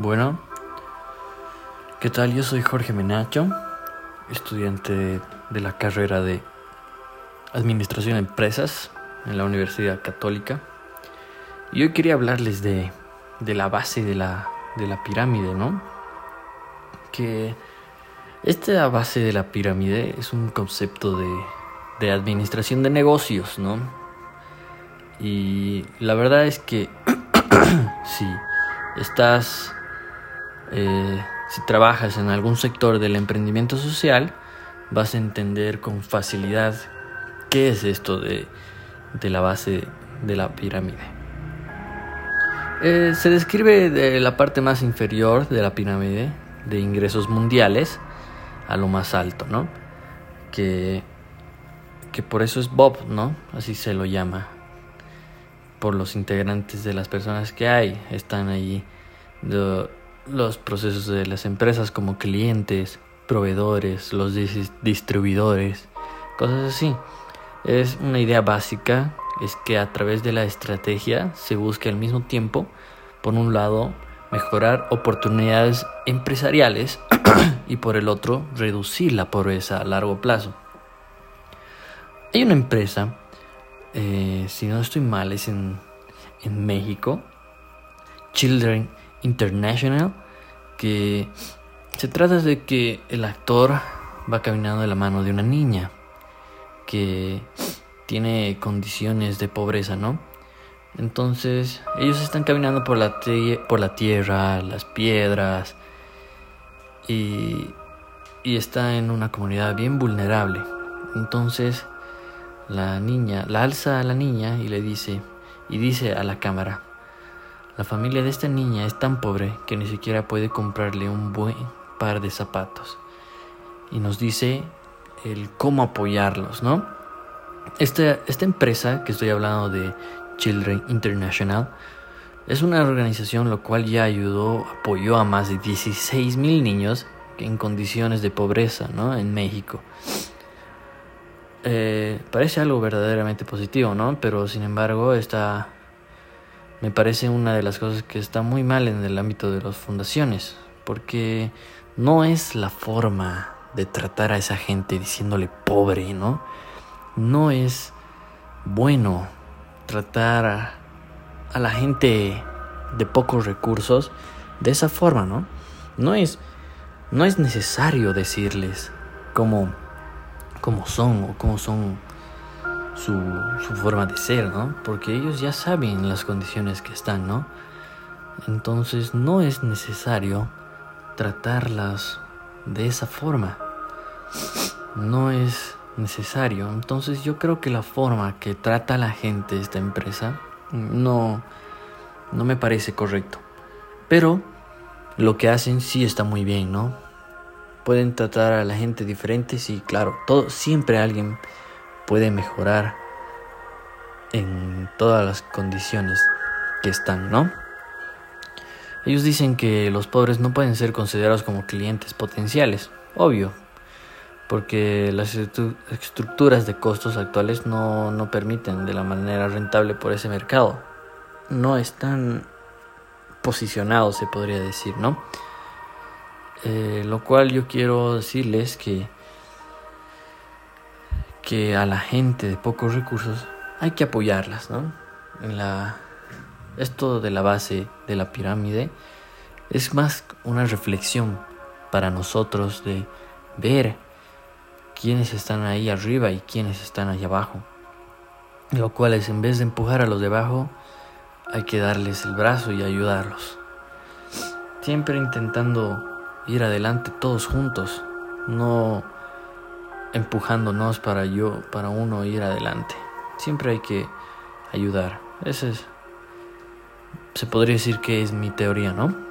Bueno, ¿qué tal? Yo soy Jorge Menacho, estudiante de la carrera de Administración de Empresas en la Universidad Católica. Y hoy quería hablarles de, de la base de la, de la pirámide, ¿no? Que esta base de la pirámide es un concepto de, de administración de negocios, ¿no? Y la verdad es que si estás eh, si trabajas en algún sector del emprendimiento social, vas a entender con facilidad qué es esto de, la base de la pirámide. Eh, se describe de la parte más inferior de la pirámide de ingresos mundiales a lo más alto, ¿no? Que, que por eso es Bob, ¿no? Así se lo llama. Por los integrantes de las personas que hay, están ahí los procesos de las empresas como clientes, proveedores, los distribuidores, cosas así. Es una idea básica, es que a través de la estrategia se busque al mismo tiempo, por un lado, mejorar oportunidades empresariales y por el otro, reducir la pobreza a largo plazo. Hay una empresa, eh, si no estoy mal, es en, en México, Children International, que se trata de que el actor va caminando de la mano de una niña que tiene condiciones de pobreza, ¿no? Entonces ellos están caminando por la, por la tierra, las piedras y, y está en una comunidad bien vulnerable. Entonces la niña la alza a la niña y le dice y dice a la cámara la familia de esta niña es tan pobre que ni siquiera puede comprarle un buen par de zapatos. Y nos dice el cómo apoyarlos, ¿no? Esta, esta empresa que estoy hablando de Children International es una organización lo cual ya ayudó, apoyó a más de 16 mil niños en condiciones de pobreza, ¿no? En México. Eh, parece algo verdaderamente positivo, ¿no? Pero sin embargo, esta me parece una de las cosas que está muy mal en el ámbito de las fundaciones, porque no es la forma de tratar a esa gente diciéndole pobre, ¿no? No es bueno tratar a, la gente de pocos recursos de esa forma, ¿no? No es, no es necesario decirles cómo, cómo son o cómo son su, forma de ser, ¿no? Porque ellos ya saben las condiciones que están, ¿no? Entonces no es necesario tratarlas de esa forma. No es necesario. Entonces yo creo que la forma que trata la gente esta empresa no, no me parece correcto. Pero lo que hacen sí está muy bien, ¿no? Pueden tratar a la gente diferente, sí, claro. Todo, siempre alguien puede mejorar en todas las condiciones que están, ¿no? Ellos dicen que los pobres no pueden ser considerados como clientes potenciales, obvio, porque las estructuras de costos actuales no, no permiten de la manera rentable por ese mercado. No están posicionados, se podría decir, ¿no? Eh, lo cual yo quiero decirles que que a la gente de pocos recursos hay que apoyarlas, ¿no? En la, esto de la base de la pirámide es más una reflexión para nosotros de ver quiénes están ahí arriba y quiénes están ahí abajo. Lo cual es en vez de empujar a los de abajo, hay que darles el brazo y ayudarlos. Siempre intentando ir adelante todos juntos, no empujándonos para yo, para uno ir adelante. Siempre hay que ayudar. Ese es, se podría decir que es mi teoría, ¿no?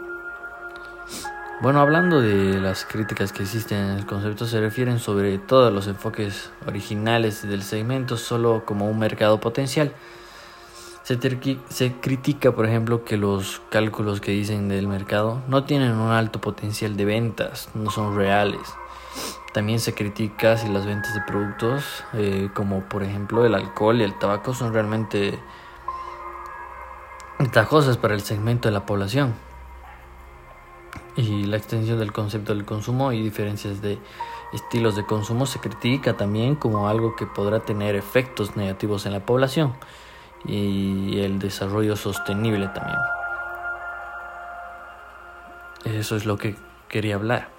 Bueno, hablando de las críticas que existen en el concepto, se refieren sobre todos los enfoques originales del segmento solo como un mercado potencial. Se, critica, por ejemplo, que los cálculos que dicen del mercado no tienen un alto potencial de ventas, no son reales. También se critica si las ventas de productos eh, como por ejemplo el alcohol y el tabaco son realmente ventajosas para el segmento de la población. y la extensión del concepto del consumo y diferencias de estilos de consumo se critica también como algo que podrá tener efectos negativos en la población y el desarrollo sostenible también. Eso es lo que quería hablar.